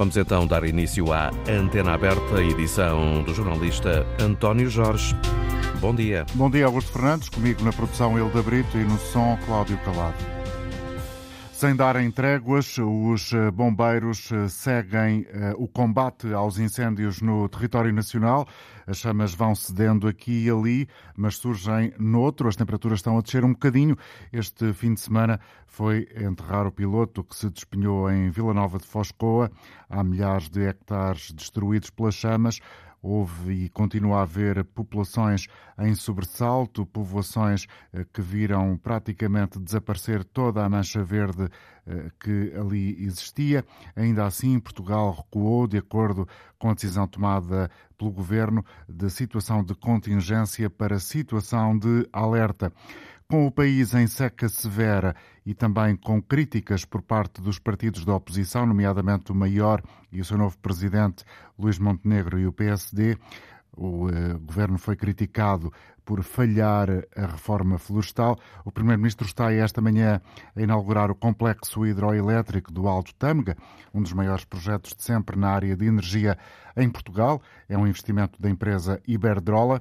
Vamos então dar início à Antena Aberta, edição do jornalista António Jorge. Bom dia. Bom dia, Augusto Fernandes. Comigo na produção Hilda Brito e no som Cláudio Calado. Sem darem tréguas, os eh, bombeiros eh, seguem eh, o combate aos incêndios no território nacional. As chamas vão cedendo aqui e ali, mas surgem noutro. As temperaturas estão a descer um bocadinho. Este fim de semana foi enterrar o piloto que se despenhou em Vila Nova de Foscoa. Há milhares de hectares destruídos pelas chamas. Houve e continua a haver populações em sobressalto, povoações eh, que viram praticamente desaparecer toda a mancha verde eh, que ali existia. Ainda assim, Portugal recuou, de acordo com a decisão tomada pelo governo, de situação de contingência para situação de alerta. Com o país em seca severa e também com críticas por parte dos partidos da oposição, nomeadamente o Maior e o seu novo presidente Luís Montenegro e o PSD, o eh, governo foi criticado por falhar a reforma florestal. O primeiro-ministro está esta manhã a inaugurar o complexo hidroelétrico do Alto Tâmega, um dos maiores projetos de sempre na área de energia em Portugal. É um investimento da empresa Iberdrola.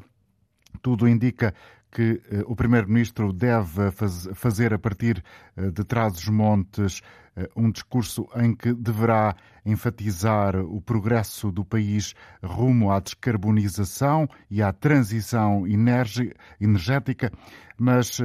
Tudo indica que eh, o Primeiro-Ministro deve faz, fazer a partir eh, de Trás-os-Montes eh, um discurso em que deverá enfatizar o progresso do país rumo à descarbonização e à transição energética, mas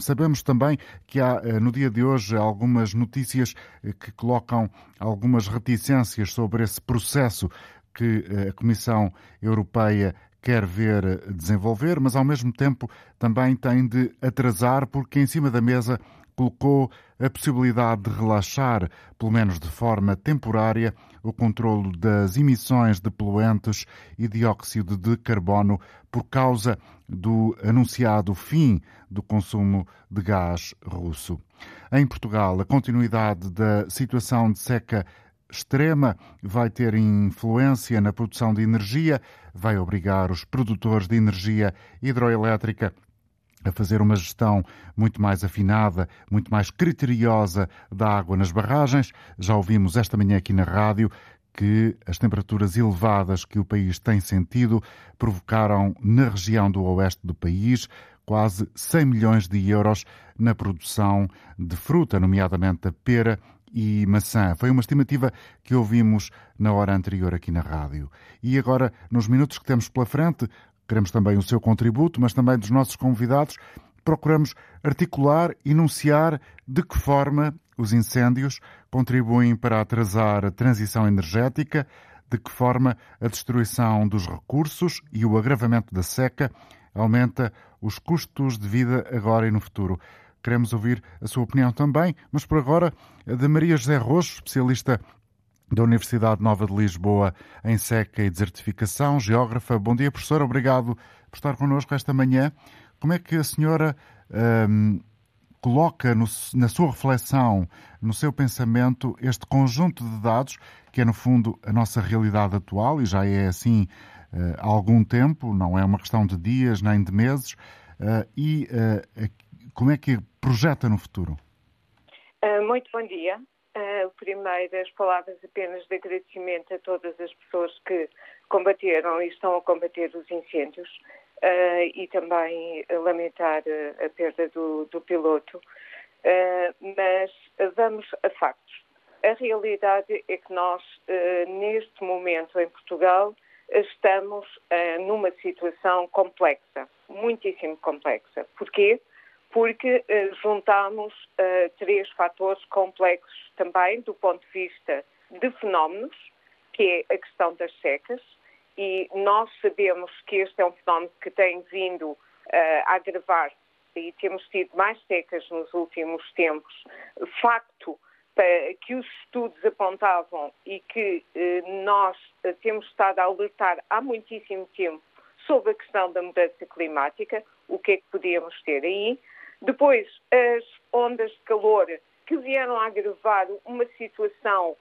sabemos também que há no dia de hoje algumas notícias que colocam algumas reticências sobre esse processo que a Comissão Europeia quer ver desenvolver, mas ao mesmo tempo também tem de atrasar, porque em cima da mesa colocou a possibilidade de relaxar, pelo menos de forma temporária, o controlo das emissões de poluentes e dióxido de carbono por causa do anunciado fim do consumo de gás russo. Em Portugal, a continuidade da situação de seca extrema vai ter influência na produção de energia, vai obrigar os produtores de energia hidroelétrica a fazer uma gestão muito mais afinada, muito mais criteriosa da água nas barragens. Já ouvimos esta manhã aqui na rádio que as temperaturas elevadas que o país tem sentido provocaram na região do oeste do país quase 100 milhões de euros na produção de fruta, nomeadamente a pera e maçã. Foi uma estimativa que ouvimos na hora anterior aqui na rádio. E agora, nos minutos que temos pela frente, queremos também o seu contributo, mas também dos nossos convidados, procuramos articular, enunciar de que forma os incêndios contribuem para atrasar a transição energética, de que forma a destruição dos recursos e o agravamento da seca aumenta os custos de vida agora e no futuro. Queremos ouvir a sua opinião também, mas por agora, de Maria José Roxo, especialista da Universidade Nova de Lisboa em seca e desertificação, geógrafa. Bom dia, professor. Obrigado por estar connosco esta manhã. Como é que a senhora hum, coloca no, na sua reflexão, no seu pensamento, este conjunto de dados que é, no fundo, a nossa realidade atual e já é assim uh, há algum tempo, não é uma questão de dias nem de meses, uh, e uh, como é que projeta no futuro? Uh, muito bom dia. Uh, primeiro, as palavras apenas de agradecimento a todas as pessoas que combateram e estão a combater os incêndios uh, e também lamentar a perda do, do piloto. Mas vamos a factos. A realidade é que nós, neste momento em Portugal, estamos numa situação complexa, muitíssimo complexa. Porquê? Porque uh, juntamos uh, três fatores complexos também do ponto de vista de fenómenos, que é a questão das secas, e nós sabemos que este é um fenómeno que tem vindo uh, a agravar e temos tido mais secas nos últimos tempos. Facto que os estudos apontavam e que nós temos estado a alertar há muitíssimo tempo sobre a questão da mudança climática, o que é que podíamos ter aí. Depois, as ondas de calor que vieram a agravar uma situação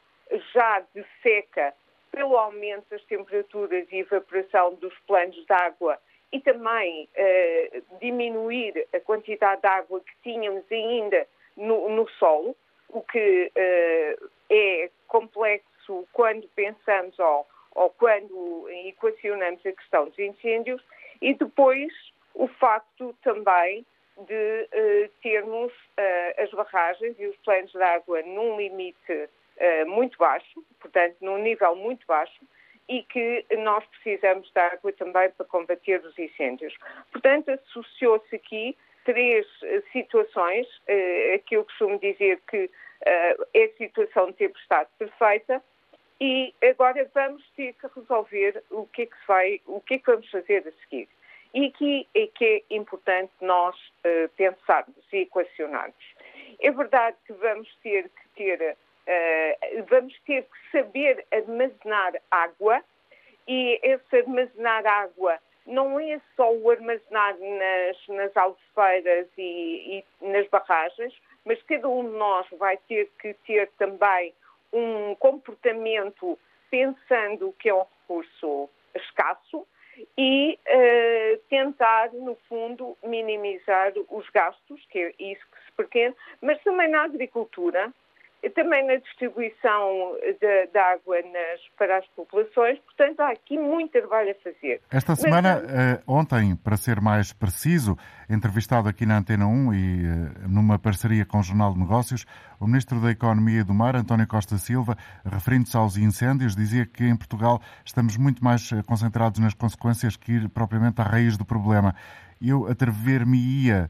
já de seca pelo aumento das temperaturas e evaporação dos planos de água e também eh, diminuir a quantidade de água que tínhamos ainda no, no solo, o que eh, é complexo quando pensamos ou, ou quando equacionamos a questão dos incêndios e depois o facto também de uh, termos uh, as barragens e os planos de água num limite uh, muito baixo, portanto, num nível muito baixo, e que nós precisamos de água também para combater os incêndios. Portanto, associou-se aqui três situações, aqui eu costumo dizer que é a situação de tempestade perfeita, e agora vamos ter que resolver o que é que vai, o que é que vamos fazer a seguir. E aqui é que é importante nós uh, pensarmos e equacionarmos. É verdade que vamos ter que ter, uh, vamos ter que saber armazenar água e esse armazenar água não é só o armazenar nas, nas albufeiras e, e nas barragens, mas cada um de nós vai ter que ter também um comportamento pensando que é um recurso escasso e uh, tentar, no fundo, minimizar os gastos, que é isso que se pretende, mas também na agricultura, também na distribuição de água nas, para as populações. Portanto, há aqui muito trabalho a fazer. Esta semana, Mas, eh, ontem, para ser mais preciso, entrevistado aqui na Antena 1 e eh, numa parceria com o Jornal de Negócios, o Ministro da Economia e do Mar, António Costa Silva, referindo-se aos incêndios, dizia que em Portugal estamos muito mais eh, concentrados nas consequências que ir propriamente à raiz do problema. Eu atrever-me-ia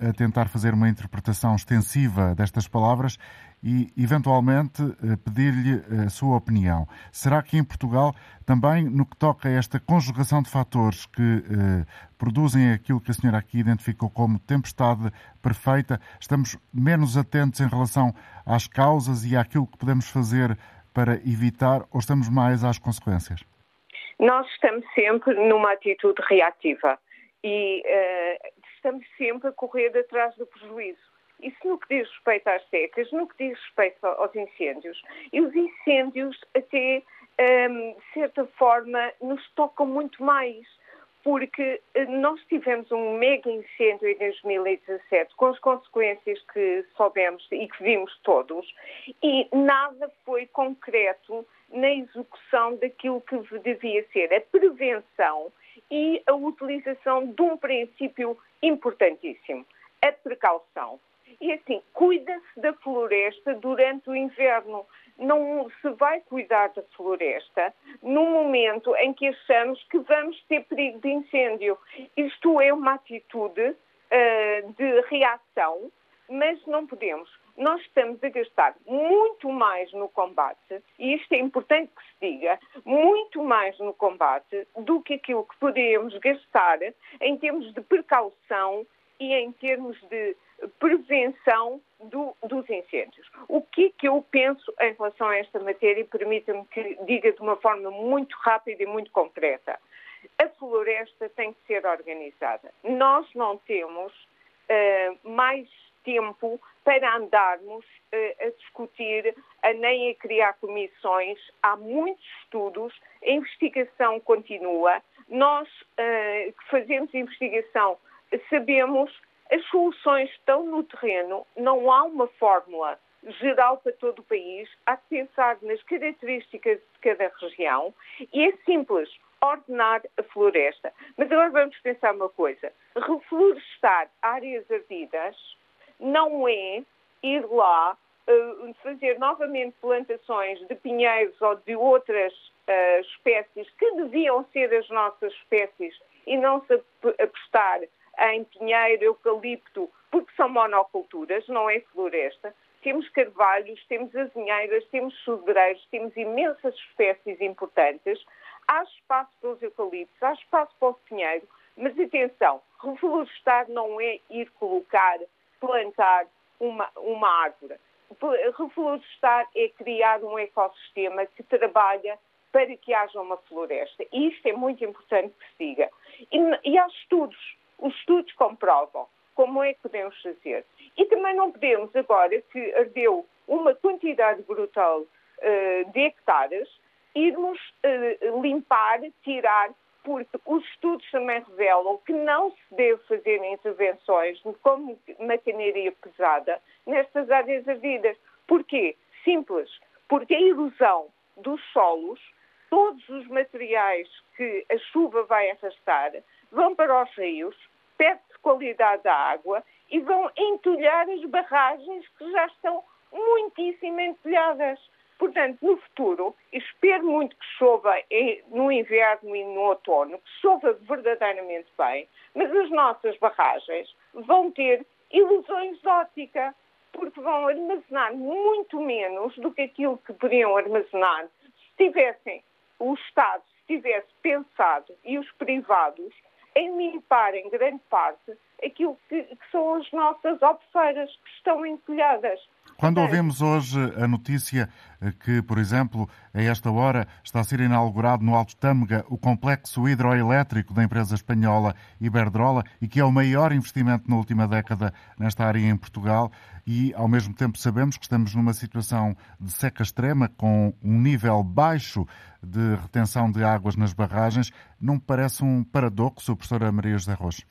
a tentar fazer uma interpretação extensiva destas palavras e, eventualmente, eh, pedir-lhe eh, a sua opinião. Será que em Portugal, também no que toca a esta conjugação de fatores que eh, produzem aquilo que a senhora aqui identificou como tempestade perfeita, estamos menos atentos em relação às causas e àquilo que podemos fazer para evitar ou estamos mais às consequências? Nós estamos sempre numa atitude reativa e uh, estamos sempre a correr atrás do prejuízo. Isso no que diz respeito às secas, no que diz respeito aos incêndios. E os incêndios, até, um, de certa forma, nos tocam muito mais, porque eh, nós tivemos um mega incêndio em 2017, com as consequências que soubemos e que vimos todos, e nada foi concreto na execução daquilo que devia ser a prevenção e a utilização de um princípio importantíssimo, a precaução. E assim, cuida-se da floresta durante o inverno. Não se vai cuidar da floresta no momento em que achamos que vamos ter perigo de incêndio. Isto é uma atitude uh, de reação, mas não podemos. Nós estamos a gastar muito mais no combate, e isto é importante que se diga, muito mais no combate do que aquilo que podemos gastar em termos de precaução e em termos de prevenção do, dos incêndios. O que é que eu penso em relação a esta matéria? Permita-me que diga de uma forma muito rápida e muito concreta. A floresta tem que ser organizada. Nós não temos uh, mais tempo para andarmos uh, a discutir, a nem a criar comissões. Há muitos estudos, a investigação continua. Nós uh, que fazemos investigação sabemos as soluções estão no terreno, não há uma fórmula geral para todo o país, há que pensar nas características de cada região e é simples, ordenar a floresta. Mas agora vamos pensar uma coisa: reflorestar áreas ardidas não é ir lá uh, fazer novamente plantações de pinheiros ou de outras uh, espécies que deviam ser as nossas espécies e não se apostar em pinheiro, eucalipto, porque são monoculturas, não é floresta. Temos carvalhos, temos azinheiras, temos sudreiros, temos imensas espécies importantes. Há espaço para os eucaliptos, há espaço para o pinheiro, mas atenção, reflorestar não é ir colocar, plantar uma, uma árvore. Reflorestar é criar um ecossistema que trabalha para que haja uma floresta. E isto é muito importante que se diga. E, e há estudos os estudos comprovam como é que podemos fazer. E também não podemos, agora que ardeu uma quantidade brutal uh, de hectares, irmos uh, limpar, tirar, porque os estudos também revelam que não se deve fazer intervenções como maquinaria pesada nestas áreas ardidas. Porquê? Simples. Porque a erosão dos solos, todos os materiais que a chuva vai arrastar vão para os rios, perde-se qualidade da água e vão entulhar as barragens que já estão muitíssimo entulhadas. Portanto, no futuro, espero muito que chova no inverno e no outono, que chova verdadeiramente bem, mas as nossas barragens vão ter ilusões de ótica, porque vão armazenar muito menos do que aquilo que poderiam armazenar se tivessem, o Estado se tivesse pensado e os privados em limpar em grande parte aquilo que, que são as nossas albufeiras que estão encolhadas. Quando ouvimos hoje a notícia que, por exemplo, a esta hora está a ser inaugurado no Alto Tâmega o complexo hidroelétrico da empresa espanhola Iberdrola e que é o maior investimento na última década nesta área em Portugal e, ao mesmo tempo, sabemos que estamos numa situação de seca extrema com um nível baixo de retenção de águas nas barragens, não parece um paradoxo, professora Maria José Rocha?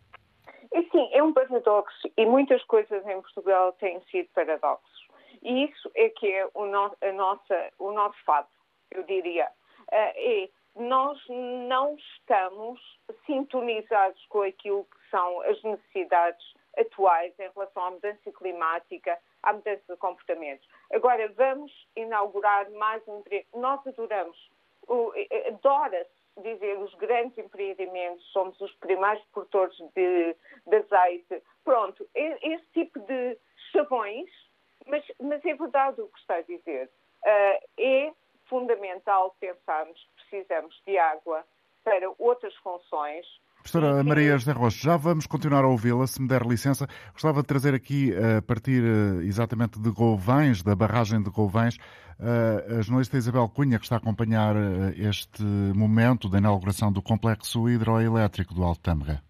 É um paradoxo e muitas coisas em Portugal têm sido paradoxos. E isso é que é o, no, a nossa, o nosso fado, eu diria. Uh, é, nós não estamos sintonizados com aquilo que são as necessidades atuais em relação à mudança climática, à mudança de comportamentos. Agora, vamos inaugurar mais um. Nós adoramos, adora-se dizer os grandes empreendimentos, somos os primeiros produtores de, de azeite. Pronto, esse tipo de chavões mas, mas é verdade o que está a dizer. Uh, é fundamental pensarmos que precisamos de água para outras funções. Professora Maria José Rocha, já vamos continuar a ouvi-la, se me der licença. Gostava de trazer aqui, a partir eh, exatamente de Golvães, da barragem de Golvães, eh, a jornalista Isabel Cunha, que está a acompanhar eh, este momento da inauguração do complexo hidroelétrico do Alto Tâmega.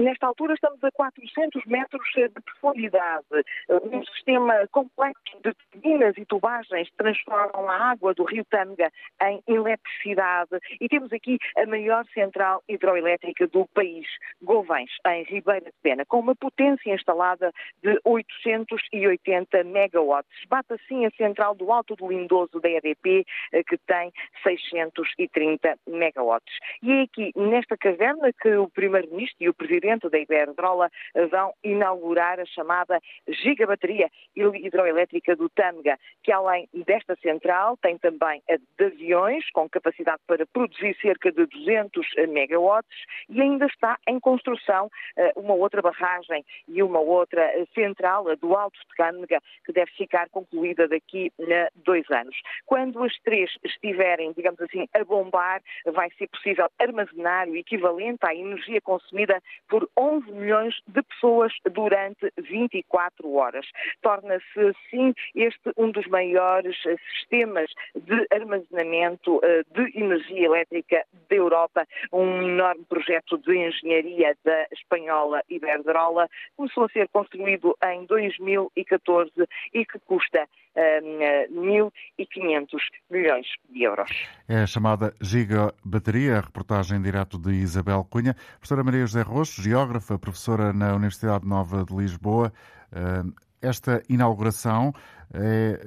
Nesta altura estamos a 400 metros de profundidade. Um sistema complexo de turbinas e tubagens transformam a água do rio Tâmega em eletricidade e temos aqui a maior central hidroelétrica do país, Govens, em Ribeira de Pena, com uma potência instalada de 880 megawatts. Bate assim a central do Alto do Lindoso da EDP, eh, que tem 630 megawatts. E é aqui, nesta caverna, que o Primeiro-Ministro e o Presidente presidente da Iberdrola vão inaugurar a chamada gigabateria hidroelétrica do Tâmega, que além desta central tem também a de aviões, com capacidade para produzir cerca de 200 megawatts, e ainda está em construção eh, uma outra barragem e uma outra central, a do Alto de Tâmega, que deve ficar concluída daqui a dois anos. Quando as três estiverem, digamos assim, a bombar, vai ser possível armazenar o equivalente à energia consumida por por 11 milhões de pessoas durante 24 horas. Torna-se, assim, este um dos maiores sistemas de armazenamento eh, de energia elétrica da Europa, um enorme projeto de engenharia da espanhola Iberdrola, começou a ser construído em 2014 e que custa 1.500 milhões de euros. É a chamada Giga Bateria, a reportagem direto de Isabel Cunha. Professora Maria José Roxo, geógrafa, professora na Universidade Nova de Lisboa. Esta inauguração é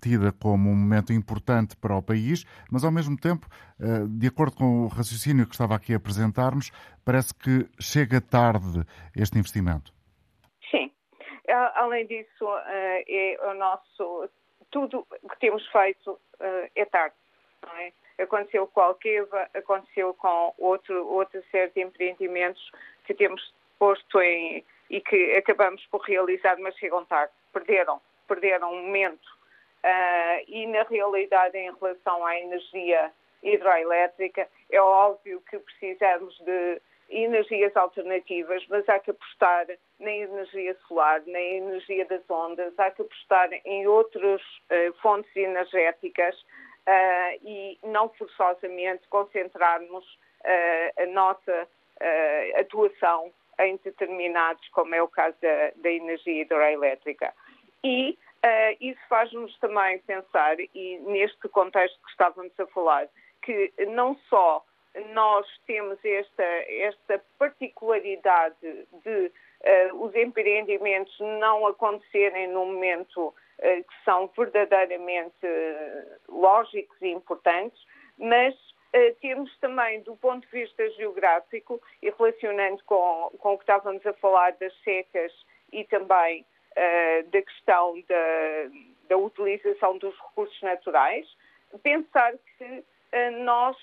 tida como um momento importante para o país, mas ao mesmo tempo, eh, de acordo com o raciocínio que estava aqui a apresentar-nos, parece que chega tarde este investimento. Além disso, eh, é o nosso. Tudo que temos feito eh, é tarde. É? Aconteceu com a Alqueva, aconteceu com outro, outra série de empreendimentos que temos posto em e que acabamos por realizar, mas chegam tarde. Perderam, perderam um momento. Uh, e na realidade, em relação à energia hidroelétrica, é óbvio que precisamos de energias alternativas, mas há que apostar na energia solar, na energia das ondas, há que apostar em outras uh, fontes energéticas uh, e não forçosamente concentrarmos uh, a nossa atuação em determinados, como é o caso da, da energia hidroelétrica. E isso faz-nos também pensar, e neste contexto que estávamos a falar, que não só nós temos esta, esta particularidade de uh, os empreendimentos não acontecerem no momento uh, que são verdadeiramente lógicos e importantes, mas temos também, do ponto de vista geográfico, e relacionando com, com o que estávamos a falar das secas e também da questão da, da utilização dos recursos naturais, pensar que nós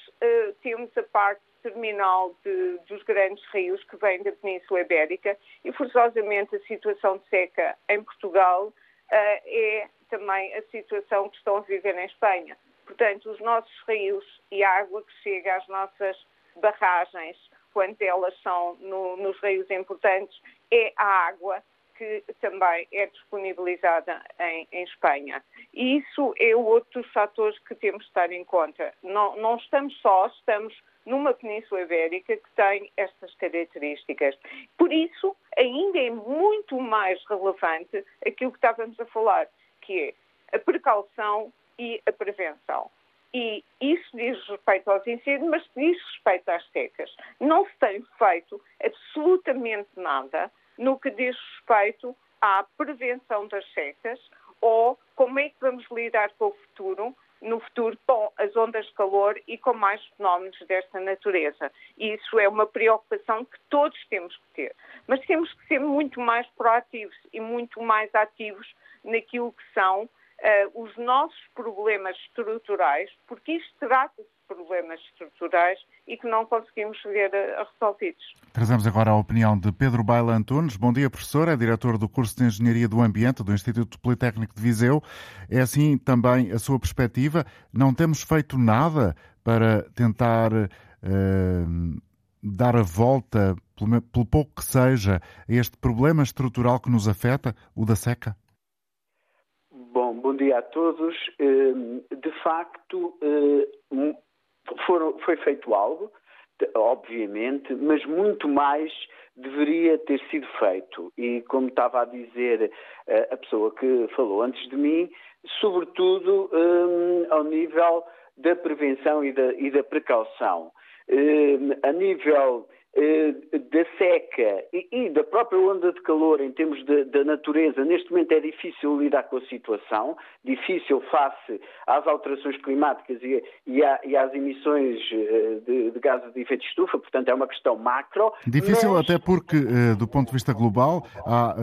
temos a parte terminal de, dos grandes rios que vêm da Península Ibérica e, forçosamente, a situação de seca em Portugal uh, é também a situação que estão a viver em Espanha. Portanto, os nossos rios e a água que chega às nossas barragens, quando elas são no, nos rios importantes, é a água que também é disponibilizada em, em, Espanha. E isso é outro dos fatores que temos de estar em conta. Não, não estamos só, estamos numa Península Ibérica que tem estas características. Por isso, ainda é muito mais relevante aquilo que estávamos a falar, que é a precaução e a prevenção. E isso diz respeito aos incêndios, mas diz respeito às secas. Não se tem feito absolutamente nada no que diz respeito à prevenção das secas ou como é que vamos lidar com o futuro no futuro com as ondas de calor e com mais fenómenos desta natureza. E isso é uma preocupação que todos temos que ter. Mas temos que ser muito mais proativos e muito mais ativos naquilo que são uh, os nossos problemas estruturais, porque isto trata-se problemas estruturais e que não conseguimos ver resolvidos. Trazemos agora a opinião de Pedro Baila Antunes. Bom dia, professor. É diretor do curso de Engenharia do Ambiente do Instituto Politécnico de Viseu. É assim também a sua perspectiva? Não temos feito nada para tentar uh, dar a volta, pelo, pelo pouco que seja, a este problema estrutural que nos afeta, o da seca? Bom, bom dia a todos. Ehm, de facto, eh, foram, foi feito algo, obviamente, mas muito mais deveria ter sido feito. E como estava a dizer eh, a pessoa que falou antes de mim, sobretudo um, ao nível da prevenção e da, e da precaução. Um, a nível eh, da seca e, e, da própria onda de calor em termos da natureza, neste momento é difícil lidar com a situação, difícil face às alterações climáticas e, e, a, e às emissões eh, de, de, gases de efeito de estufa, portanto é uma questão macro. Difícil mas... até porque, eh, do ponto de vista global, há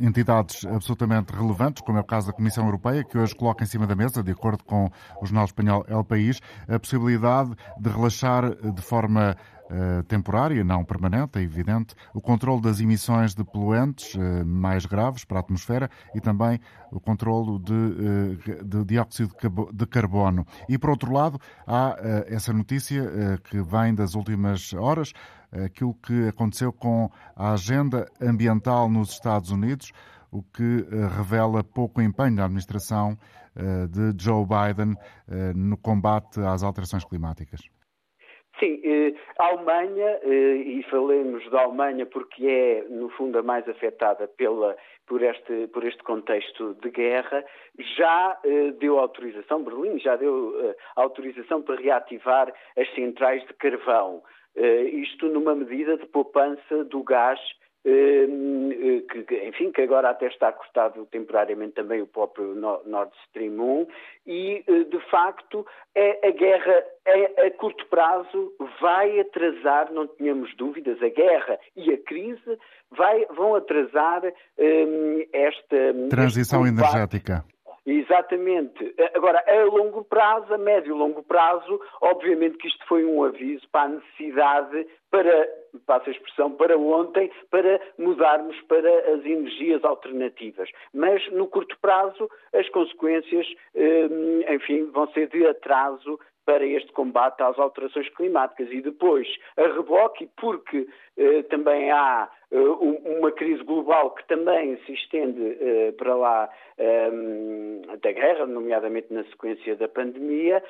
entidades absolutamente relevantes, como é o caso da Comissão Europeia, que hoje coloca em cima da mesa, de acordo com o jornal espanhol El País, a possibilidade de relaxar de forma eh, temporária, não permanente, é evidente, o controle das emissões de poluentes uh, mais graves para a atmosfera e também o controle de, uh, de dióxido de carbono. E, por outro lado, há essa notícia que vem das últimas horas, aquilo que aconteceu com a agenda ambiental nos Estados Unidos, o que revela pouco empenho da administração de Joe Biden no combate às alterações climáticas. Eh, a Alemanha, eh, e falemos da Alemanha porque é, no fundo, a mais afetada pela, por, este, por este contexto de guerra, já eh, deu autorização, Berlim já deu autorização para reativar as centrais de carvão. Isto numa medida de poupança do gás que, enfim, que agora até está cortado temporariamente também o próprio Nord Stream 1 e, eh, de facto, é a guerra é, a curto prazo vai atrasar, não tínhamos dúvidas, a guerra e a crise vai, vão atrasar um, esta transição energética. Exatamente. Agora, a longo prazo, a médio e longo prazo, obviamente que isto foi um aviso para a necessidade, para, passa a expressão, para ontem, para mudarmos para as energias alternativas. Mas, no curto prazo, as consequências, hum, enfim, vão ser de atraso para este combate às alterações climáticas e depois a reboque, porque eh, também há eh, uma crise global que também se estende eh, para lá ehm, da guerra, nomeadamente na sequência da pandemia,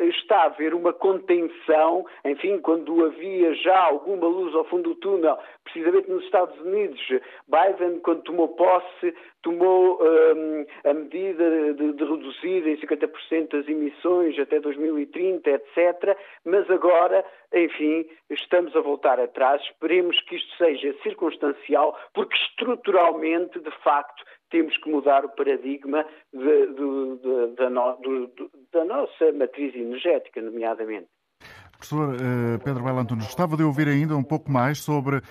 está a haver uma contenção, enfim, quando havia já alguma luz ao fundo do túnel, precisamente nos Estados Unidos, Biden, quando tomou posse, tomou um, a medida de, reduzir em 50% as emissões até 2030, etc. Mas agora, enfim, estamos a voltar atrás. Esperemos que isto seja circunstancial, porque estruturalmente, de facto, temos que mudar o paradigma de, de, de, da, da nossa matriz energética, nomeadamente. Professor uh, Pedro Belo Antunes, gostava de ouvir ainda um pouco mais sobre uh,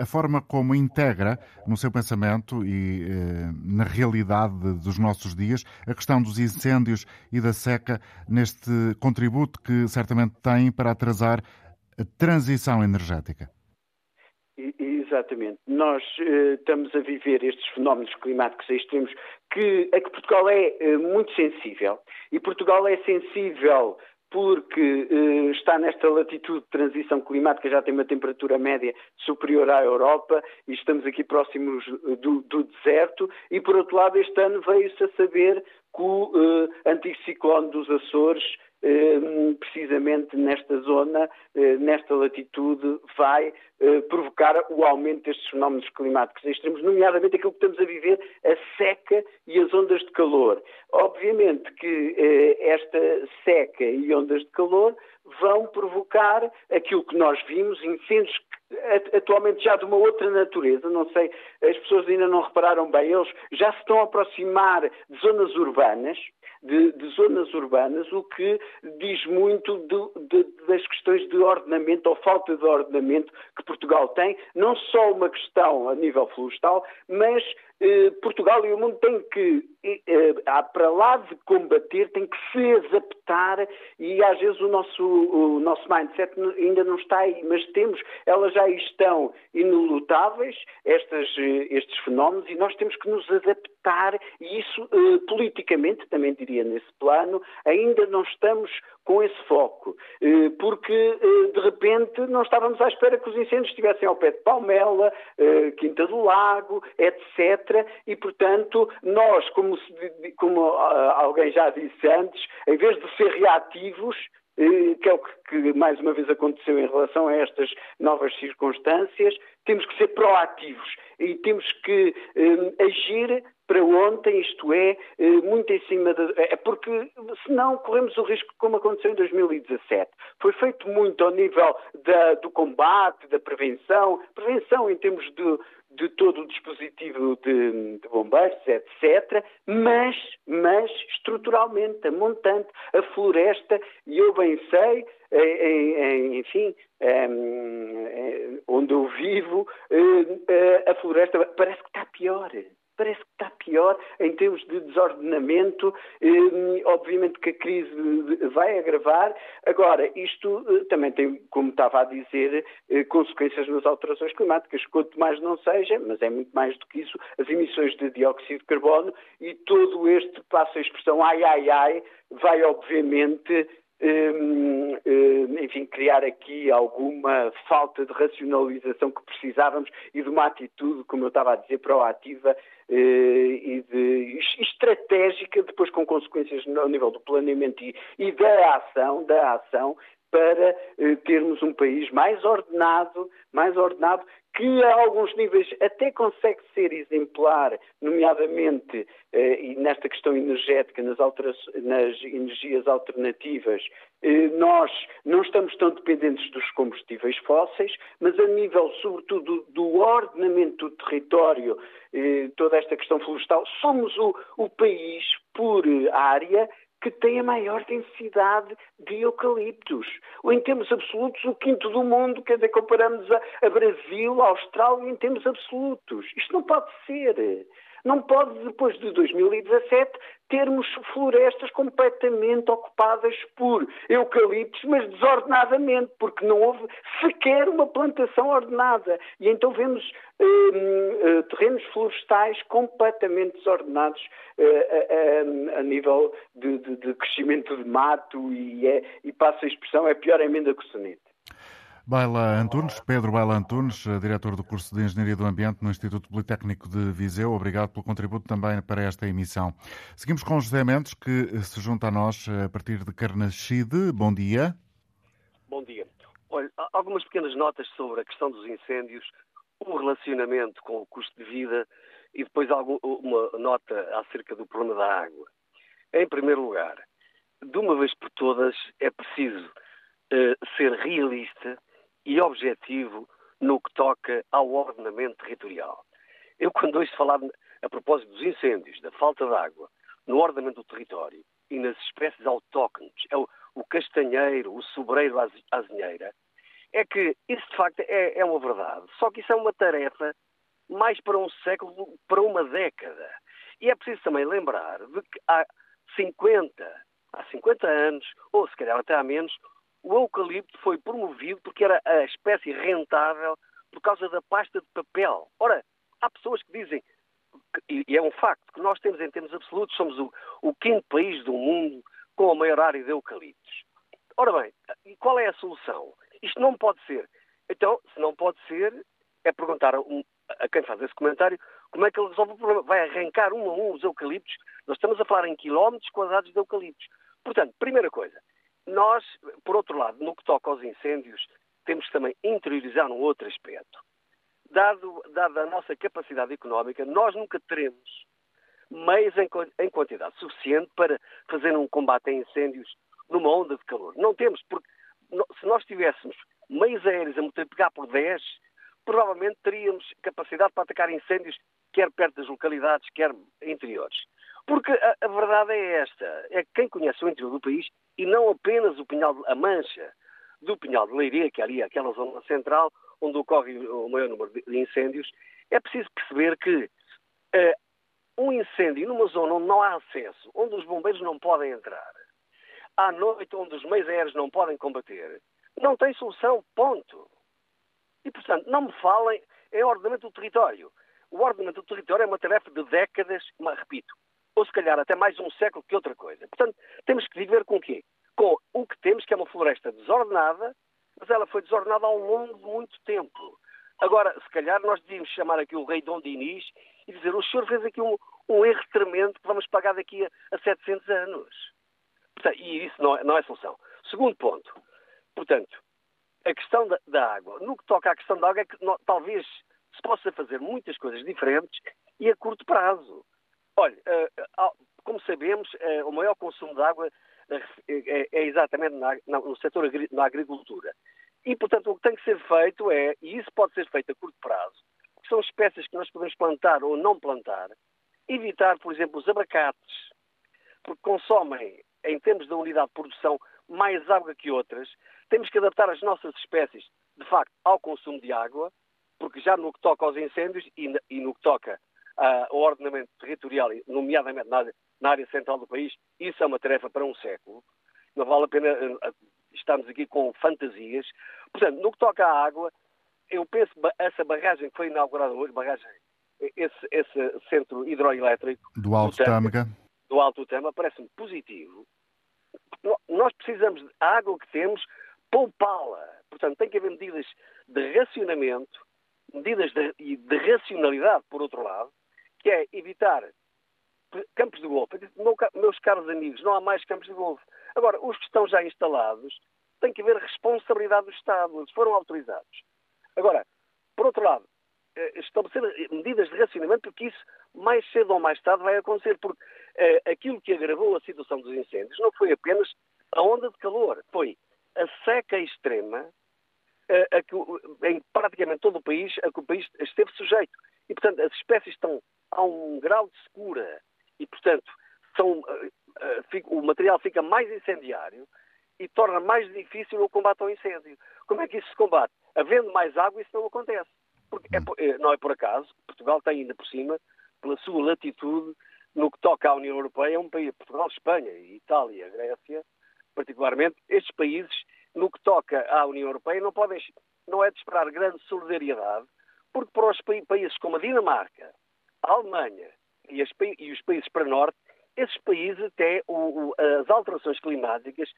a forma como integra no seu pensamento e uh, na realidade dos nossos dias a questão dos incêndios e da seca neste contributo que certamente tem para atrasar a transição energética. Exatamente. Nós estamos a viver estes fenómenos climáticos extremos que, a que Portugal é muito sensível. E Portugal é sensível porque eh, está nesta latitude de transição climática, já tem uma temperatura média superior à Europa e estamos aqui próximos do, do deserto. E, por outro lado, este ano veio-se a saber que o eh, anticiclone dos Açores precisamente nesta zona, eh, nesta latitude, vai eh, provocar o aumento destes fenómenos climáticos extremos, nomeadamente aquilo que estamos a viver, a seca e as ondas de calor. Obviamente que eh, esta seca e ondas de calor vão provocar aquilo que nós vimos, incêndios atualmente já de uma outra natureza, não sei, as pessoas ainda não repararam bem, eles já se estão a aproximar de zonas urbanas, de, de zonas urbanas, o que diz muito de, de, das questões de ordenamento ou falta de ordenamento que Portugal tem, não só uma questão a nível florestal, mas Portugal e o mundo têm que, eh, para lá de combater, têm que se adaptar e às vezes o nosso, o nosso mindset ainda não está aí, mas temos, elas já estão inelutáveis, estas, eh, estes fenómenos, e nós temos que nos adaptar e isso politicamente, também diria nesse plano, ainda não estamos com esse foco, eh, porque eh, de repente não estávamos à espera que os incêndios estivessem ao pé de Palmela, eh, Quinta do Lago, etc. E, portanto, nós, como, como alguém já disse antes, em vez de ser reativos, que é o que mais uma vez aconteceu em relação a estas novas circunstâncias, temos que ser proativos e temos que agir para ontem, isto é, eh, muito em cima de. É porque, senão, corremos o risco, como aconteceu em 2017. Foi feito muito ao nível da, do combate, da prevenção, prevenção em termos de, de todo o dispositivo de, de, bombeiros, etc., mas, mas estruturalmente, a montante, a floresta, e eu bem sei, em, enfim, onde eu vivo, eh, eh, a floresta parece que está pior parece que está pior em termos de desordenamento. Eh, obviamente que a crise vai agravar. Agora, isto eh, também tem, como estava a dizer, eh, consequências nas alterações climáticas. Quanto mais não seja, mas é muito mais do que isso, as emissões de dióxido de carbono e todo este, passa a expressão ai, ai, ai, vai obviamente Hum, hum, enfim, criar aqui alguma falta de racionalização que precisávamos e de uma atitude, como eu estava a dizer, proativa e de, estratégica, depois com consequências ao nível do planeamento e, e da ação, da ação, para eh, termos um país mais ordenado, mais ordenado que a alguns níveis até consegue ser exemplar, nomeadamente eh, nesta questão energética, nas, nas energias alternativas, eh, nós não estamos tão dependentes dos combustíveis fósseis, mas a nível, sobretudo, do ordenamento do território, eh, toda esta questão florestal, somos o, o país por área que tem a maior densidade de eucaliptos. Ou em termos absolutos, o quinto do mundo, quer dizer, comparamos a, a Brasil, a Austrália em termos absolutos. Isto não pode ser. Não pode, depois de 2017, termos florestas completamente ocupadas por eucaliptos, mas desordenadamente, porque não houve sequer uma plantação ordenada. E então vemos hum, eh, terrenos florestais completamente desordenados eh, a, a, nível de, de, de, crescimento de mato e, é, e passa a expressão, é pior a emenda que o soneto. Baila Antunes, Pedro Baila Antunes, eh, diretor do curso de Engenharia do Ambiente no Instituto Politécnico de Viseu. Obrigado pelo contributo também para esta emissão. Seguimos com José Mendes, que se junta a nós eh, a partir de Carnaxide. Bom dia. Bom dia. Olha, algumas pequenas notas sobre a questão dos incêndios, o relacionamento com o custo de vida e depois uma nota acerca do problema da água. Em primeiro lugar, de uma vez por todas, é preciso uh, ser realista e objetivo no que toca ao ordenamento territorial. Eu, quando ouço falar a propósito dos incêndios, da falta de água, no ordenamento do território e nas espécies autóctones, é o, o castanheiro, o sobreiro, a azinheira, é que isso de facto é, é uma verdade. Só que isso é uma tarefa mais para um século, para uma década. E é preciso também lembrar de que há 50, há 50 anos, ou se calhar até há menos, o eucalipto foi promovido porque era a espécie rentável por causa da pasta de papel. Ora, há pessoas que dizem, e é um facto, que nós temos em termos absolutos, somos o, o quinto país do mundo com a maior área de eucaliptos. Ora bem, e qual é a solução? Isto não pode ser. Então, se não pode ser, é perguntar a, a quem faz esse comentário como é que ele resolve o problema. Vai arrancar um a um os eucaliptos? Nós estamos a falar em quilómetros quadrados de eucaliptos. Portanto, primeira coisa, nós, por outro lado, no que toca aos incêndios, temos que também interiorizar um outro aspecto. Dado, dada a nossa capacidade económica, nós nunca teremos meios em, em quantidade suficiente para fazer um combate a incêndios numa onda de calor. Não temos, porque se nós tivéssemos meios aéreos a multiplicar por 10, provavelmente teríamos capacidade para atacar incêndios, quer perto das localidades, quer interiores. Porque a, a, verdade é esta, é que quem conhece o interior do país, e não apenas o Pinhal, a mancha do Pinhal de Leiria, que é ali aquela zona central, onde ocorre o maior número de incêndios, é preciso perceber que uh, um incêndio numa zona onde não há acesso, onde os bombeiros não podem entrar, à noite onde os meios aéreos não podem combater, não tem solução, ponto. E, portanto, não me falem em ordenamento do território. O ordenamento do território é uma tarefa de décadas, mas repito, ou se calhar até mais um século que outra coisa. Portanto, temos que viver com o quê? Com o que temos, que é uma floresta desordenada, mas ela foi desordenada ao longo de muito tempo. Agora, se calhar nós devíamos chamar aqui o rei Dom Dinis e dizer o senhor fez aqui um, um erro tremendo que vamos pagar daqui a, a 700 anos. E isso não é, não é solução. Segundo ponto, portanto, a questão da, da, água. No que toca à questão da água, é que talvez se possa fazer muitas coisas diferentes e a curto prazo. Olha, uh, como sabemos, uh, o maior consumo de água é, exatamente no setor na agricultura. E, portanto, o que tem que ser feito é, e isso pode ser feito a curto prazo, que são espécies que nós podemos plantar ou não plantar, evitar, por exemplo, os abacates, porque consomem em termos da unidade de produção, mais água que outras, temos que adaptar as nossas espécies, de facto, ao consumo de água, porque já no que toca aos incêndios e, no que toca ao ordenamento territorial, nomeadamente na, na, área central do país, isso é uma tarefa para um século. Não vale a pena uh, estarmos aqui com fantasias. Portanto, no que toca à água, eu penso que essa barragem que foi inaugurada hoje, barragem, esse, esse centro hidroelétrico do Alto Tâmega, do Alto Tema parece-me positivo. Nós precisamos, a água que temos, poupá-la. Portanto, tem que haver medidas de racionamento, medidas de, de racionalidade, por outro lado, que é evitar campos de golfe. Meus caros amigos, não há mais campos de golfe. Agora, os que estão já instalados, tem que haver responsabilidade do Estado, eles foram autorizados. Agora, por outro lado, eh, estabelecer medidas de racionamento, porque isso mais cedo ou mais tarde vai acontecer, porque uh, aquilo que agravou a situação dos incêndios não foi apenas a onda de calor, foi a seca extrema uh, a que, em praticamente todo o país, a que o país esteve sujeito. E, portanto, as espécies estão a um grau de secura e, portanto, são, uh, fica, o material fica mais incendiário e torna mais difícil o combate ao incêndio. Como é que isso se combate? Havendo mais água, isso não acontece. Porque é, não é por acaso, Portugal tem ainda por cima pela sua latitude no que toca à União Europeia, é um país, Portugal, Espanha, Itália, Grécia, particularmente, estes países, no que toca à União Europeia, não podem, não é de esperar grande solidariedade, porque para os países como a Dinamarca, a Alemanha e, as, e os países para norte, esses países até o, o, as alterações climáticas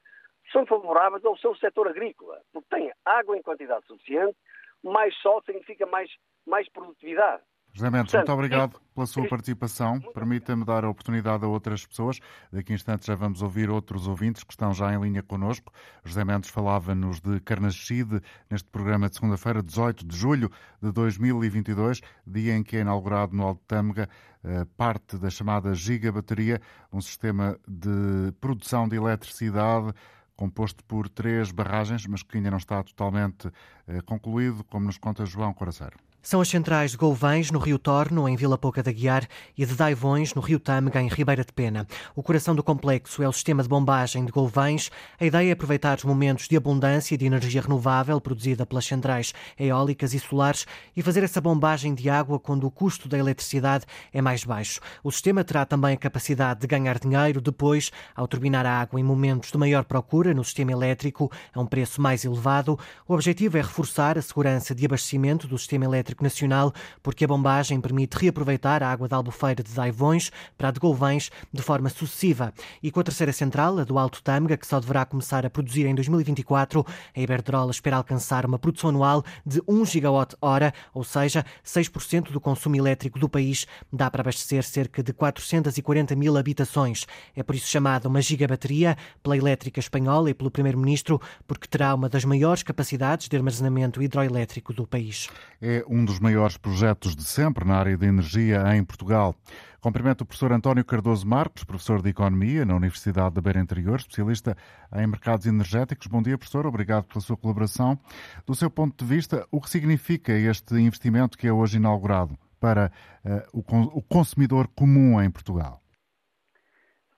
são favoráveis ao seu setor agrícola, porque têm água em quantidade suficiente, mais sol significa mais, mais produtividade. José Mendes, muito obrigado pela sua participação. Permita-me dar a oportunidade a outras pessoas. Daqui a instantes já vamos ouvir outros ouvintes que estão já em linha connosco. José Mendes falava-nos de Carnachide neste programa de segunda-feira, 18 de julho de 2022, dia em que é inaugurado no Alto Tâmega eh, parte da chamada gigabateria, um sistema de produção de eletricidade composto por três barragens, mas que ainda não está totalmente eh, concluído, como nos conta João Coraceiro. São as centrais de Gouvães, no Rio Torno, em Vila Pouca da Guiar, e de Daivões, no Rio Tâmega, em Ribeira de Pena. O coração do complexo é o sistema de bombagem de Gouvães. A ideia é aproveitar os momentos de abundância de energia renovável produzida pelas centrais eólicas e solares e fazer essa bombagem de água quando o custo da eletricidade é mais baixo. O sistema terá também a capacidade de ganhar dinheiro depois, ao turbinar a água em momentos de maior procura no sistema elétrico, a um preço mais elevado. O objetivo é reforçar a segurança de abastecimento do sistema elétrico Nacional, porque a bombagem permite reaproveitar a água da Albufeira de Daivões para a de Golvães de forma sucessiva. E com a terceira central, a do Alto Tâmega, que só deverá começar a produzir em 2024, a Iberdrola espera alcançar uma produção anual de 1 gigawatt-hora, ou seja, 6% do consumo elétrico do país, dá para abastecer cerca de 440 mil habitações. É por isso chamada uma gigabateria pela elétrica espanhola e pelo Primeiro-Ministro, porque terá uma das maiores capacidades de armazenamento hidroelétrico do país. É um dos maiores projetos de sempre na área da energia em Portugal. Cumprimento o professor António Cardoso Marcos, professor de Economia na Universidade da Beira Interior, especialista em mercados energéticos. Bom dia, professor. Obrigado pela sua colaboração. Do seu ponto de vista, o que significa este investimento que é hoje inaugurado para uh, o, o consumidor comum em Portugal?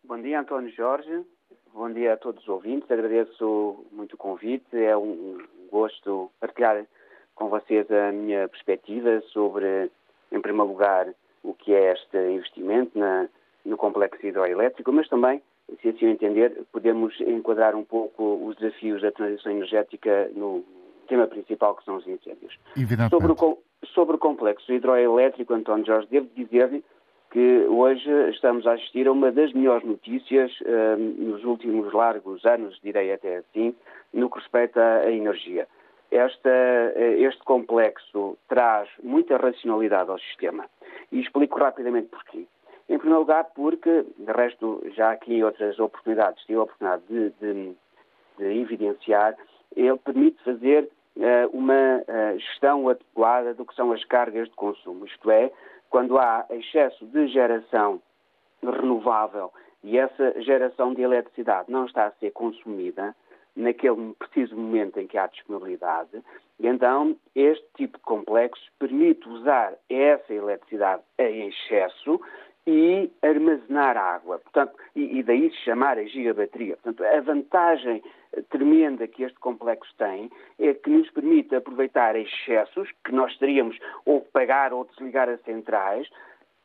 Bom dia, António Jorge. Bom dia a todos os ouvintes. Agradeço muito o convite. É um gosto partilhar com vocês a minha perspectiva sobre, em primeiro lugar, o que é este investimento na, no complexo hidroelétrico, mas também, se assim entender, podemos enquadrar um pouco os desafios da transição energética no tema principal, que são os incêndios. Sobre o, sobre o complexo hidroelétrico, António Jorge, devo dizer-lhe que hoje estamos a assistir a uma das melhores notícias uh, nos últimos largos anos, direi até assim, no que respeita à energia. Esta, eh, este complexo traz muita racionalidade ao sistema. E explico rapidamente porquê. Em primeiro lugar, porque, de resto, já aqui em outras oportunidades tive a oportunidade de, de, de evidenciar, ele permite fazer uh, uma uh, gestão adequada do que são as cargas de consumo. Isto é, quando há excesso de geração renovável e essa geração de eletricidade não está a ser consumida, naquele preciso momento em que há disponibilidade. E então, este tipo de complexo permite usar essa eletricidade em excesso e armazenar água. Portanto, e, e daí se chamar a gigabateria. Portanto, a vantagem tremenda que este complexo tem é que nos permite aproveitar excessos que nós teríamos ou pagar ou desligar as centrais,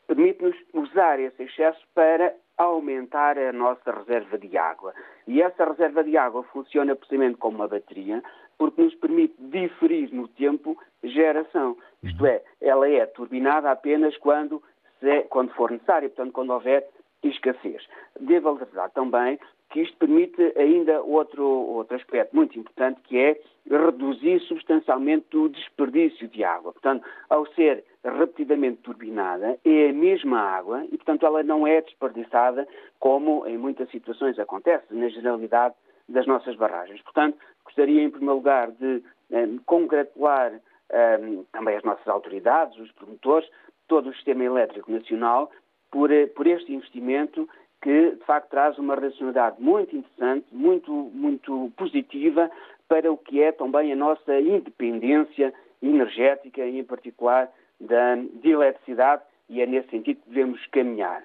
permite-nos usar esse excesso para aumentar a nossa reserva de água. E essa reserva de água funciona precisamente como uma bateria, porque nos permite diferir no tempo geração. Isto é, ela é turbinada apenas quando, se, quando for necessário, portanto, quando houver escassez. Devo alertar também que isto permite ainda outro, outro aspecto muito importante, que é reduzir substancialmente o desperdício de água. Portanto, ao ser repetidamente turbinada, é a mesma água e, portanto, ela não é desperdiçada como em muitas situações acontece, na generalidade das nossas barragens. Portanto, gostaria, em primeiro lugar, de eh, congratular eh, também as nossas autoridades, os promotores, todo o sistema elétrico nacional, por, eh, por este investimento que de facto traz uma racionalidade muito interessante, muito, muito positiva para o que é também a nossa independência energética em particular da, de eletricidade e é nesse sentido que devemos caminhar.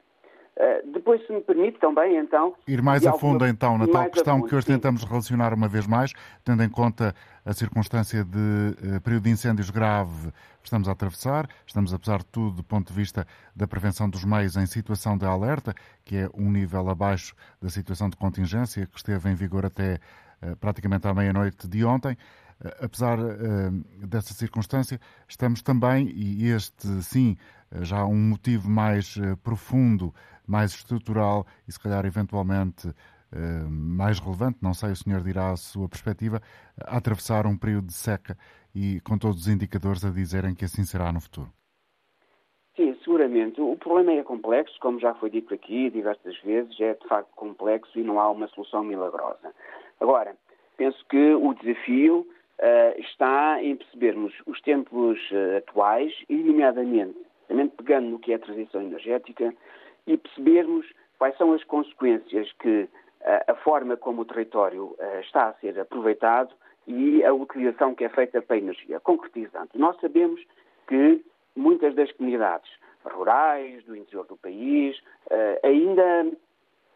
Uh, depois, se me permite também, então. Ir mais a fundo, alguma... então, na tal questão fundo, que hoje sim. tentamos relacionar uma vez mais, tendo em conta a circunstância de uh, período de incêndios grave que estamos a atravessar. Estamos, apesar de tudo, do ponto de vista da prevenção dos meios, em situação de alerta, que é um nível abaixo da situação de contingência que esteve em vigor até uh, praticamente à meia-noite de ontem. Apesar dessa circunstância, estamos também, e este sim, já um motivo mais profundo mais estrutural e, se calhar, eventualmente eh, mais relevante, não sei, o senhor dirá a sua perspectiva, a atravessar um período de seca e com todos os indicadores a dizerem que assim será no futuro. Sim, seguramente. O problema é complexo, como já foi dito aqui diversas vezes, é de facto complexo e não há uma solução milagrosa. Agora, penso que o desafio uh, está em percebermos os tempos uh, atuais e, nomeadamente, também pegando no que é a transição energética, e percebermos quais são as consequências que eh, a forma como o território eh, está a ser aproveitado e a utilização que é feita para a energia. Concretizando, nós sabemos que muitas das comunidades rurais, do interior do país, uh, ainda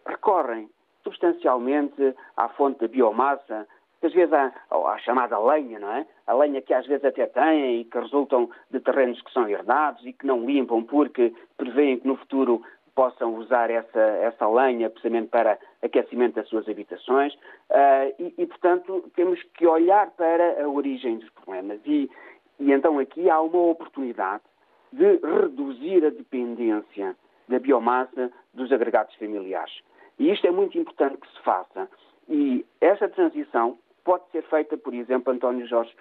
recorrem substancialmente à fonte da biomassa, às vezes à, à, chamada lenha, não é? A lenha que às vezes até têm e que resultam de terrenos que são herdados e que não limpam porque preveem que no futuro possam usar essa, essa lenha precisamente para aquecimento das suas habitações uh, e, e, portanto, temos que olhar para a origem dos problemas e, e então aqui há uma oportunidade de reduzir a dependência da biomassa dos agregados familiares. E isto é muito importante que se faça. E esta transição pode ser feita, por exemplo, António Jorge,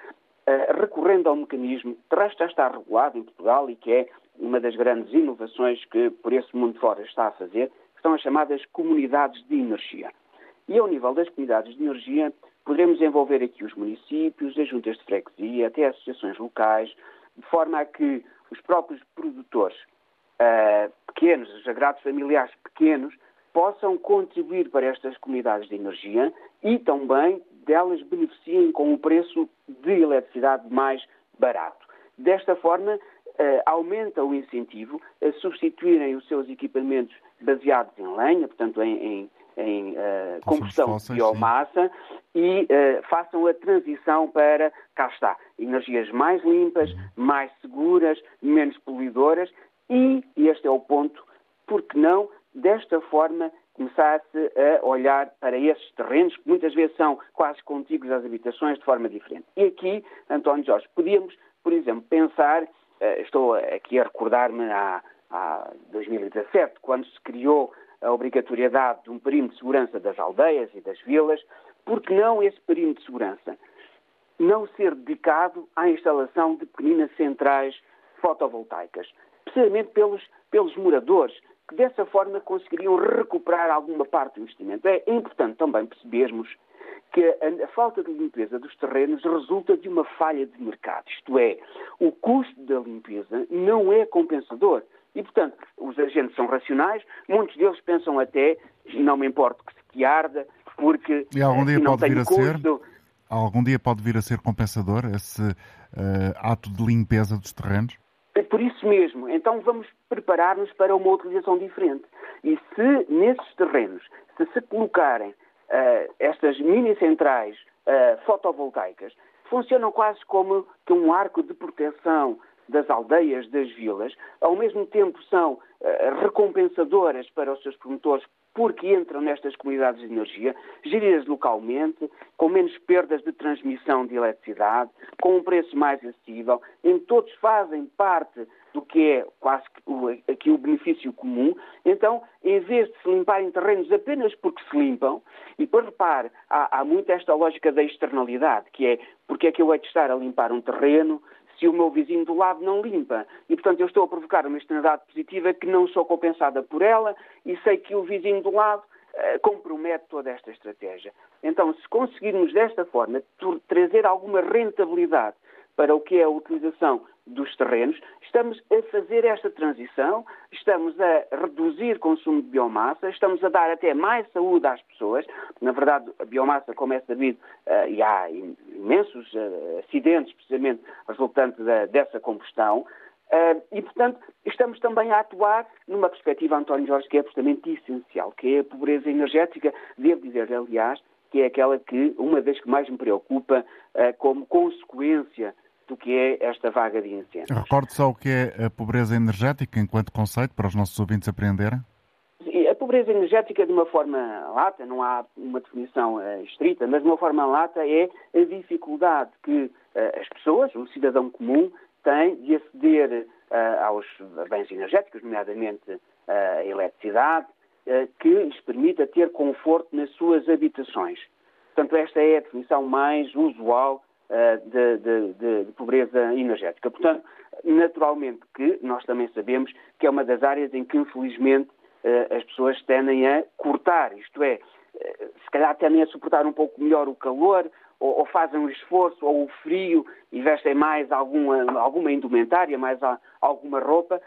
recorrendo ao mecanismo que já está regulado em Portugal e que é uma das grandes inovações que por esse mundo fora está a fazer, que são as chamadas comunidades de energia. E ao nível das comunidades de energia, poderemos envolver aqui os municípios, as juntas de freguesia, até associações locais, de forma a que os próprios produtores uh, pequenos, os agrados familiares pequenos, possam contribuir para estas comunidades de energia e também delas beneficiem com um preço de eletricidade mais barato. Desta forma, Uh, aumenta o incentivo a substituírem os seus equipamentos baseados em lenha, portanto em, em, em uh, combustão de biomassa, sim. e uh, façam a transição para, cá está, energias mais limpas, mais seguras, menos poluidoras e, e este é o ponto, porque não desta forma começasse a olhar para esses terrenos, que muitas vezes são quase contíguos às habitações, de forma diferente. E aqui, António Jorge, podíamos, por exemplo, pensar, eh, estou aqui a recordar-me a, a 2017, quando se criou a obrigatoriedade de um perímetro de segurança das aldeias e das vilas, porque não esse perímetro de segurança não ser dedicado à instalação de pequenas centrais fotovoltaicas, precisamente pelos, pelos moradores, que dessa forma conseguiriam recuperar alguma parte do investimento. É importante também percebermos que a, a, falta de limpeza dos terrenos resulta de uma falha de mercado. Isto é, o custo da limpeza não é compensador. E, portanto, os agentes são racionais, muitos deles pensam até, não me importa que se arda, porque e algum dia pode vir a custo. ser algum dia pode vir a ser compensador esse uh, ato de limpeza dos terrenos? É por isso mesmo, então vamos preparar-nos para uma utilização diferente. E se nesses terrenos, se se colocarem uh, estas mini centrais uh, fotovoltaicas, funcionam quase como que um arco de proteção das aldeias, das vilas, ao mesmo tempo são uh, recompensadoras para os seus promotores porque entram nestas comunidades de energia, geridas localmente, com menos perdas de transmissão de eletricidade, com um preço mais acessível, em que todos fazem parte do que é quase o, aqui o benefício comum. Então, em vez de se limparem terrenos apenas porque se limpam, e depois repare, há, há muito esta lógica da externalidade, que é porque é que eu hei de estar a limpar um terreno se o meu vizinho do lado não limpa. E, portanto, eu estou a provocar uma externalidade positiva que não sou compensada por ela e sei que o vizinho do lado uh, compromete toda esta estratégia. Então, se conseguirmos desta forma trazer alguma rentabilidade para o que é a utilização dos terrenos, estamos a fazer esta transição, estamos a reduzir o consumo de biomassa, estamos a dar até mais saúde às pessoas. Na verdade, a biomassa, como é sabido, uh, e há imensos uh, acidentes precisamente resultantes dessa combustão, Uh, e, portanto, estamos também a atuar numa perspectiva, António Jorge, que é absolutamente essencial, que é a pobreza energética, devo dizer, aliás, que é aquela que, uma das que mais me preocupa, como consequência do que é esta vaga de incêndios. Recorde só o que é a pobreza energética enquanto conceito para os nossos ouvintes aprenderem. A pobreza energética, de uma forma lata, não há uma definição uh, estrita, mas de uma forma lata é a dificuldade que uh, as pessoas, o cidadão comum, tem de aceder uh, aos bens energéticos, nomeadamente a eletricidade, que lhes permita ter conforto nas suas habitações. Portanto, esta é a definição mais usual eh, de, de, de, de, pobreza energética. Portanto, naturalmente que nós também sabemos que é uma das áreas em que, infelizmente, eh, as pessoas tendem a cortar, isto é, eh, se calhar tendem a suportar um pouco melhor o calor, ou, ou fazem um esforço, ou o frio, vestem mais alguma, alguma indumentária, mais alguma roupa,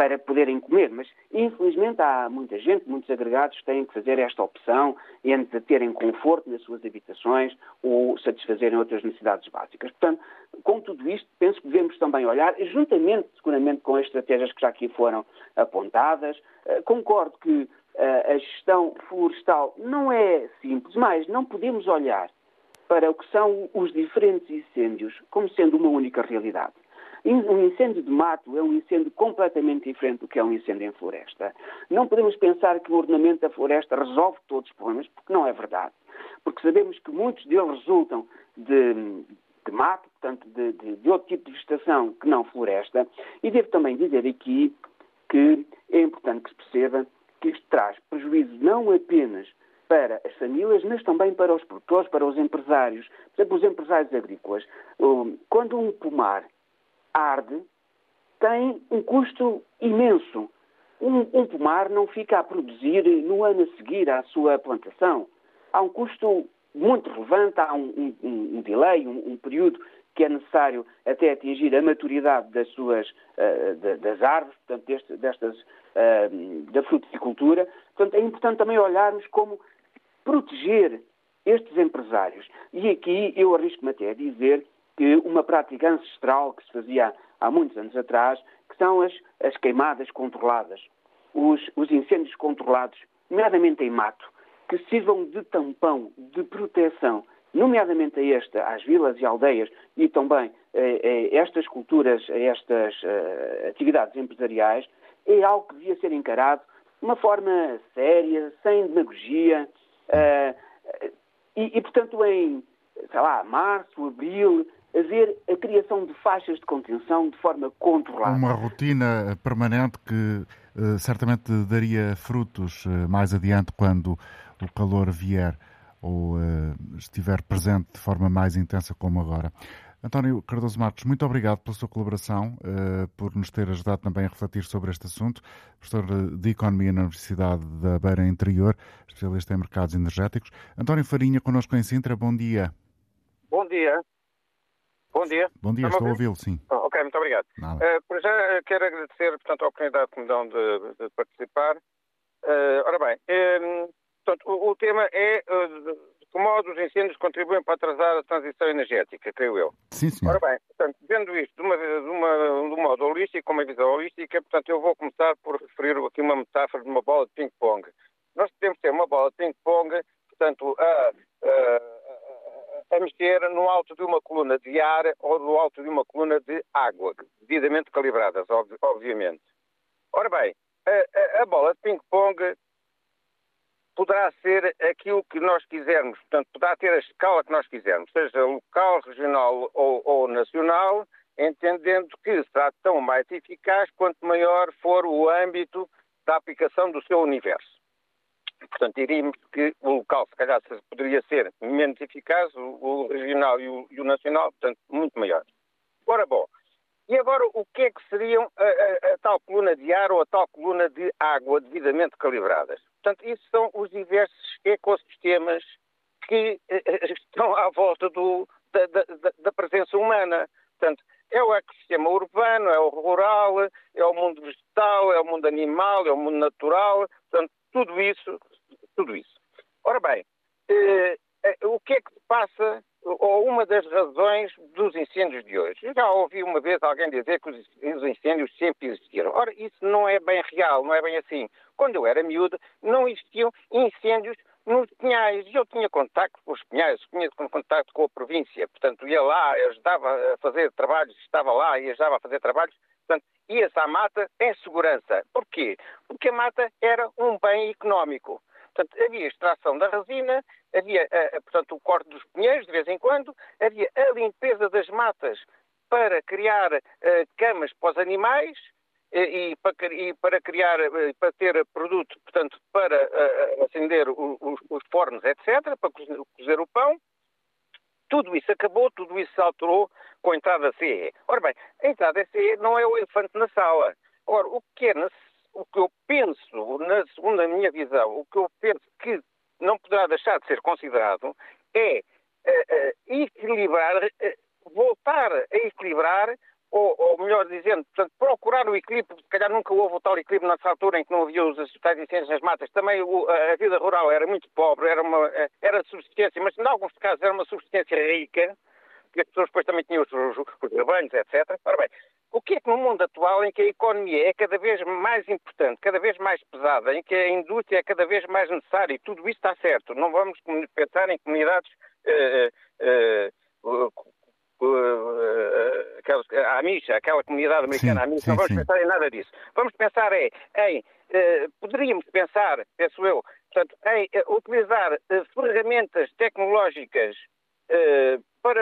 para poderem comer. Mas, infelizmente, há muita gente, muitos agregados que têm que fazer esta opção entre terem conforto nas suas habitações ou satisfazerem outras necessidades básicas. Portanto, com tudo isto, penso que devemos também olhar, juntamente, seguramente, com as estratégias que já aqui foram apontadas, eh, concordo que eh, a gestão florestal não é simples, mas não podemos olhar para o que são os diferentes incêndios como sendo uma única realidade. Um incêndio de mato é um incêndio completamente diferente do que é um incêndio em floresta. Não podemos pensar que o ordenamento da floresta resolve todos os problemas, porque não é verdade. Porque sabemos que muitos deles resultam de, de mato, portanto, de, de, de outro tipo de vegetação que não floresta. E devo também dizer aqui que é importante que se perceba que isto traz prejuízo não apenas para as famílias, mas também para os produtores, para os empresários. Por exemplo, os empresários agrícolas. Quando um pomar arde, tem um custo imenso. Um, um, pomar não fica a produzir no ano a seguir à sua plantação. Há um custo muito relevante, há um, um, um delay, um, período que é necessário até atingir a maturidade das suas uh, das árvores, portanto, deste, destas uh, da fruticultura. Portanto, é importante também olharmos como proteger estes empresários. E aqui eu arrisco-me até a dizer uma prática ancestral que se fazia há muitos anos atrás, que são as, as queimadas controladas, os, os incêndios controlados, nomeadamente em mato, que sirvam de tampão, de proteção, nomeadamente a esta, às vilas e aldeias e também a, a estas culturas, a estas uh, atividades empresariais, é algo que devia ser encarado de uma forma séria, sem demagogia, uh, e, e, portanto, em, sei lá, março, abril, haver a criação de faixas de contenção de forma controlada. Uma rotina permanente que uh, certamente daria frutos uh, mais adiante quando o calor vier ou uh, estiver presente de forma mais intensa como agora. António Cardoso Matos, muito obrigado pela sua colaboração, por nos ter ajudado também a refletir sobre este assunto. Professor de Economia na Universidade da Beira Interior, especialista em mercados energéticos. António Farinha, connosco em Sintra, bom dia. Bom dia. Bom dia. Bom dia, estou a ouvi-lo, sim. Oh, ok, muito obrigado. Uh, por já eh, quero agradecer portanto, a oportunidade que me dão de, de participar. Uh, ora bem, um, portanto, o, o, tema é uh, de que modo os incêndios contribuem para atrasar a transição energética, creio eu. Sim, senhor. Ora bem, portanto, vendo isto de, uma, de, uma, de um modo holístico, com uma visão holística, portanto, eu vou começar por referir aqui uma metáfora de uma bola de ping-pong. Nós que ter uma bola de ping-pong, portanto, a, a a mexer no alto de uma coluna de ar ou no alto de uma coluna de água, devidamente calibradas, obviamente. Ora bem, a, a, a bola de ping-pong poderá ser aquilo que nós quisermos, portanto, poderá ter a escala que nós quisermos, seja local, regional ou, ou nacional, entendendo que será tão mais eficaz quanto maior for o âmbito da aplicação do seu universo. Portanto, diríamos que o local, se calhar, poderia ser menos eficaz, o, o regional e o, e o, nacional, portanto, muito maior. Ora, bom, e agora o que é que seriam a, a, a, tal coluna de ar ou a tal coluna de água devidamente calibradas? Portanto, isso são os diversos ecossistemas que eh, eh estão à volta do, da, da, da presença humana. Portanto, é o ecossistema urbano, é o rural, é o mundo vegetal, é o mundo animal, é o mundo natural. Portanto, tudo isso, tudo isso. Ora bem, eh, eh, o que é que se passa, ou uma das razões dos incêndios de hoje? Já ouvi uma vez alguém dizer que os, os incêndios sempre existiram. Ora, isso não é bem real, não é bem assim. Quando eu era miúdo, não existiam incêndios nos pinhais. E eu tinha contacto com os pinhais, tinha contacto com a província. Portanto, ia lá, ajudava a fazer trabalhos, estava lá e ajudava a fazer trabalhos Portanto, ia-se à mata em segurança. Porquê? Porque a mata era um bem económico. Portanto, havia extração da resina, havia, uh, portanto, o corte dos pinheiros de vez em quando, havia a limpeza das matas para criar uh, camas para os animais uh, e, para, e, para, criar, para ter produto, portanto, para acender o, os, os fornos, etc., para cozer o pão. Tudo isso acabou, tudo isso se alterou com a entrada CE. Ora bem, a entrada CE não é o elefante na sala. Ora, o que, é o que eu penso, na segunda minha visão, o que eu penso que não poderá deixar de ser considerado é uh, uh, equilibrar, uh, voltar a equilibrar ou, ou, melhor dizendo, portanto, procurar o equilíbrio, se calhar nunca houve o tal equilíbrio nessa altura em que não havia os tais incêndios nas matas, também o, a vida rural era muito pobre, era, uma, era subsistência, mas em alguns casos era uma subsistência rica, porque as pessoas depois também tinham os, os, os rebanhos, etc. Ora bem, o que é que no mundo atual, em que a economia é cada vez mais importante, cada vez mais pesada, em que a indústria é cada vez mais necessária, e tudo isso está certo, não vamos pensar em comunidades uh, uh, uh, aquelas, a Amisha, aquela comunidade americana, sim, sim, não vamos sim. pensar em nada disso. Vamos pensar é, em, poderíamos pensar, penso eu, portanto, em utilizar ferramentas tecnológicas para,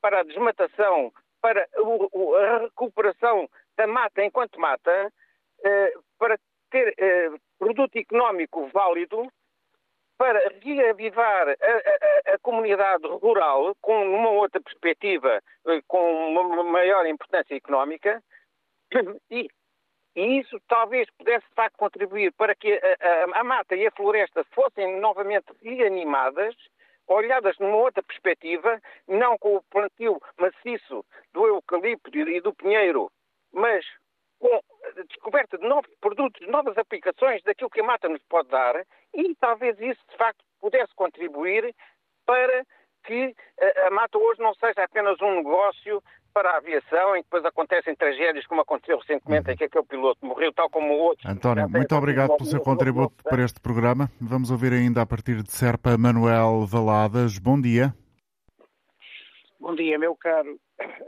para a desmatação para a recuperação da mata enquanto mata, eh, para ter eh, produto económico válido, para reavivar a, a, a, comunidade rural com uma outra perspectiva, eh, com uma maior importância económica, e, e isso talvez pudesse de facto contribuir para que a, a mata e a floresta fossem novamente reanimadas olhadas numa outra perspectiva, não com o plantio maciço do eucalipto e do pinheiro, mas com a descoberta de novos produtos, novas aplicações daquilo que a mata nos pode dar, e talvez isso, de facto, pudesse contribuir para que a mata hoje não seja apenas um negócio para a aviação, em que depois acontecem tragédias, como aconteceu recentemente, em que aquele piloto morreu, tal como outros. António, muito obrigado pelo seu contributo para este programa. Vamos ouvir ainda a partir de Serpa Manuel Valadas. Bom dia. Bom dia, meu caro.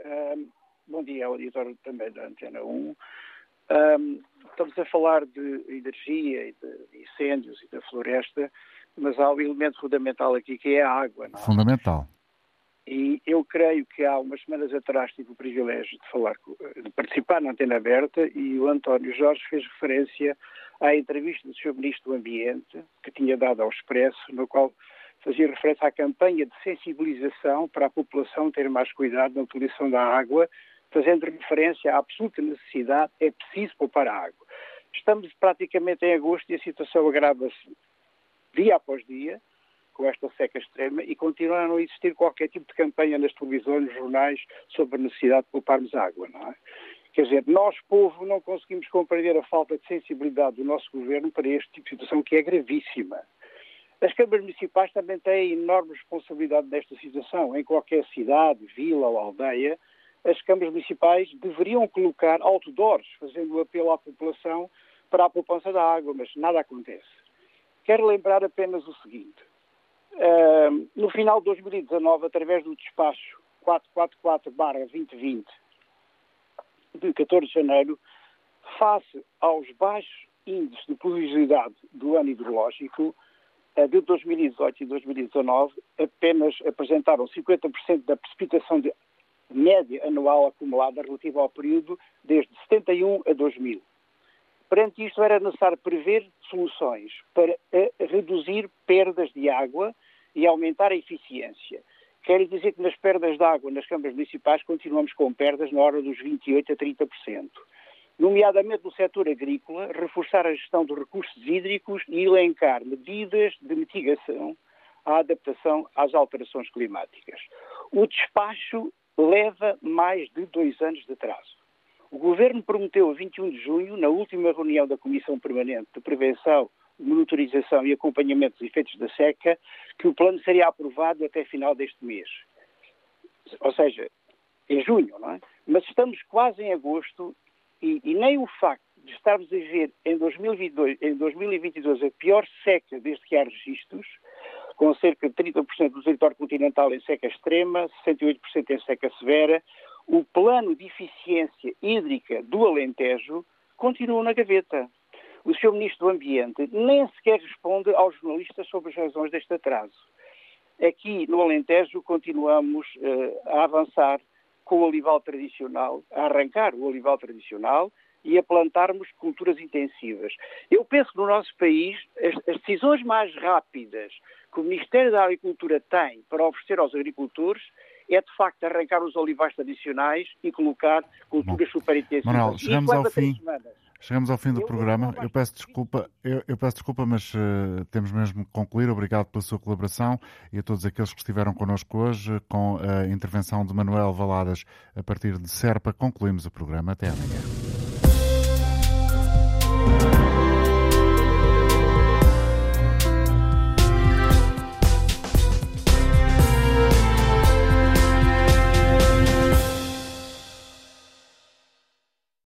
Um, bom dia ao editor também da Antena 1. Um, estamos a falar de energia e de incêndios e da floresta, mas há um elemento fundamental aqui que é a água. É? Fundamental. E eu creio que há umas semanas atrás tive o privilégio de falar, de participar na antena aberta e o António Jorge fez referência à entrevista do Sr. Ministro do Ambiente que tinha dado ao Expresso, no qual fazia referência à campanha de sensibilização para a população ter mais cuidado na utilização da água, fazendo referência à absoluta necessidade, é preciso poupar água. Estamos praticamente em agosto e a situação agrava-se dia após dia com esta seca extrema e continua a não existir qualquer tipo de campanha nas televisões, nos jornais, sobre a necessidade de pouparmos água, não é? Quer dizer, nós, povo, não conseguimos compreender a falta de sensibilidade do nosso governo para este tipo de situação que é gravíssima. As câmaras municipais também têm enorme responsabilidade nesta situação. Em qualquer cidade, vila ou aldeia, as câmaras municipais deveriam colocar outdoors, fazendo apelo à população para a poupança da água, mas nada acontece. Quero lembrar apenas o seguinte: Uh, no final de 2019, através do despacho 444-2020 de 14 de janeiro, face aos baixos índices de pluviosidade do ano hidrológico de 2018 e 2019, apenas apresentaram 50% da precipitação de média anual acumulada relativa ao período desde 71 a 2000. Perante isto, era necessário prever soluções para reduzir perdas de água e aumentar a eficiência. Quero dizer que nas perdas de água nas câmaras municipais continuamos com perdas na hora dos 28% a 30%. Nomeadamente no setor agrícola, reforçar a gestão dos recursos hídricos e elencar medidas de mitigação à adaptação às alterações climáticas. O despacho leva mais de dois anos de atraso. O Governo prometeu a 21 de junho, na última reunião da Comissão Permanente de Prevenção monitorização e acompanhamento dos efeitos da seca, que o plano seria aprovado até final deste mês. Ou seja, em junho, não é? Mas estamos quase em agosto e, e nem o facto de estarmos a ver em 2022, em 2022 a pior seca desde que há registros, com cerca de 30% do território continental em seca extrema, 68% em seca severa, o plano de eficiência hídrica do Alentejo continua na gaveta o Sr. Ministro do Ambiente nem sequer responde aos jornalistas sobre as razões deste atraso. Aqui no Alentejo continuamos uh, a avançar com o olival tradicional, a arrancar o olival tradicional e a plantarmos culturas intensivas. Eu penso que no nosso país as, as decisões mais rápidas que o Ministério da Agricultura tem para oferecer aos agricultores é de facto arrancar os olivais tradicionais e colocar culturas super intensivas. Manuel, chegamos ao fim. Chegamos ao fim do eu programa. Eu peço desculpa, eu, eu peço desculpa, mas uh, temos mesmo que concluir. Obrigado pela sua colaboração e a todos aqueles que estiveram connosco hoje com a intervenção de Manuel Valadas a partir de Serpa. Concluímos o programa. Até amanhã.